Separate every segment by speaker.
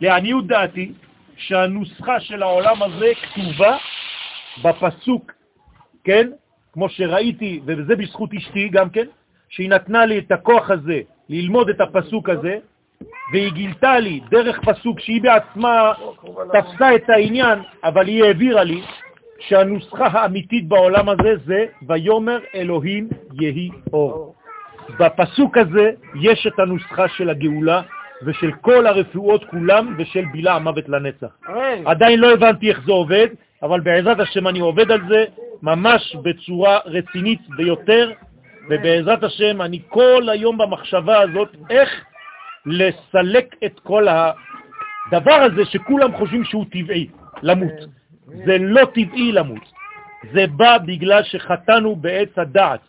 Speaker 1: לעניות דעתי, שהנוסחה של העולם הזה כתובה בפסוק, כן? כמו שראיתי, וזה בזכות אשתי גם כן, שהיא נתנה לי את הכוח הזה ללמוד את הפסוק הזה, והיא גילתה לי דרך פסוק שהיא בעצמה תפסה את העניין, אבל היא העבירה לי שהנוסחה האמיתית בעולם הזה זה ויומר אלוהים יהי אור. בפסוק הזה יש את הנוסחה של הגאולה ושל כל הרפואות כולם ושל בילה המוות לנצח. עדיין לא הבנתי איך זה עובד, אבל בעזרת השם אני עובד על זה ממש בצורה רצינית ביותר, ובעזרת השם אני כל היום במחשבה הזאת איך לסלק את כל הדבר הזה שכולם חושבים שהוא טבעי, למות. זה לא טבעי למות, זה בא בגלל שחטאנו בעץ הדעת.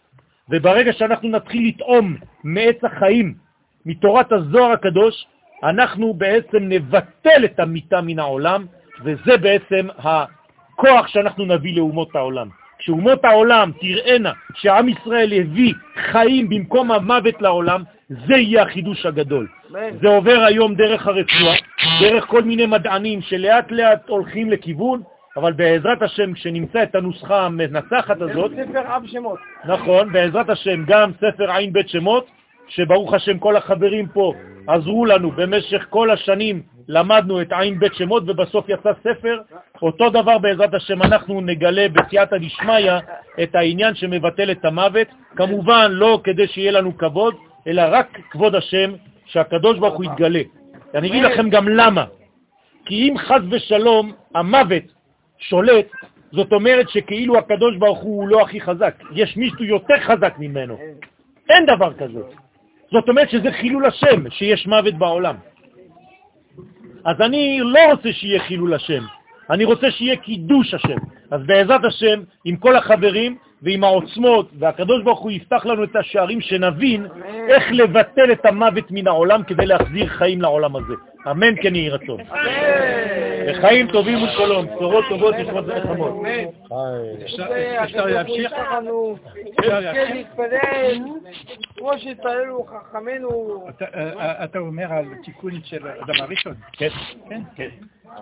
Speaker 1: וברגע שאנחנו נתחיל לטעום מעץ החיים, מתורת הזוהר הקדוש, אנחנו בעצם נבטל את המיטה מן העולם, וזה בעצם הכוח שאנחנו נביא לאומות העולם. כשאומות העולם תראינה שעם ישראל הביא חיים במקום המוות לעולם, זה יהיה החידוש הגדול. זה עובר היום דרך הרפואה, דרך כל מיני מדענים שלאט לאט הולכים לכיוון, אבל בעזרת השם, כשנמצא את הנוסחה המנצחת הזאת...
Speaker 2: ספר אב שמות.
Speaker 1: נכון, בעזרת השם, גם ספר עין בית שמות, שברוך השם כל החברים פה עזרו לנו במשך כל השנים, למדנו את עין בית שמות ובסוף יצא ספר. אותו דבר בעזרת השם אנחנו נגלה בסייעתא דשמיא את העניין שמבטל את המוות, כמובן לא כדי שיהיה לנו כבוד, אלא רק כבוד השם, שהקדוש ברוך הוא יתגלה. אני אגיד לכם גם למה. כי אם חז ושלום המוות שולט, זאת אומרת שכאילו הקדוש ברוך הוא לא הכי חזק, יש מישהו יותר חזק ממנו. אין דבר כזה. זאת אומרת שזה חילול השם, שיש מוות בעולם. אז אני לא רוצה שיהיה חילול השם, אני רוצה שיהיה קידוש השם. אז בעזרת השם, עם כל החברים ועם העוצמות, והקדוש ברוך הוא יפתח לנו את השערים שנבין איך לבטל את המוות מן העולם כדי להחזיר חיים לעולם הזה. אמן כן יהי רצון. וחיים טובים ושלום, בשורות טובות ושמות נחמות.
Speaker 3: אפשר להמשיך? אפשר להתפלל כמו שהתפללו חכמינו.
Speaker 2: אתה אומר על תיקון של אדם הראשון.
Speaker 1: כן, כן.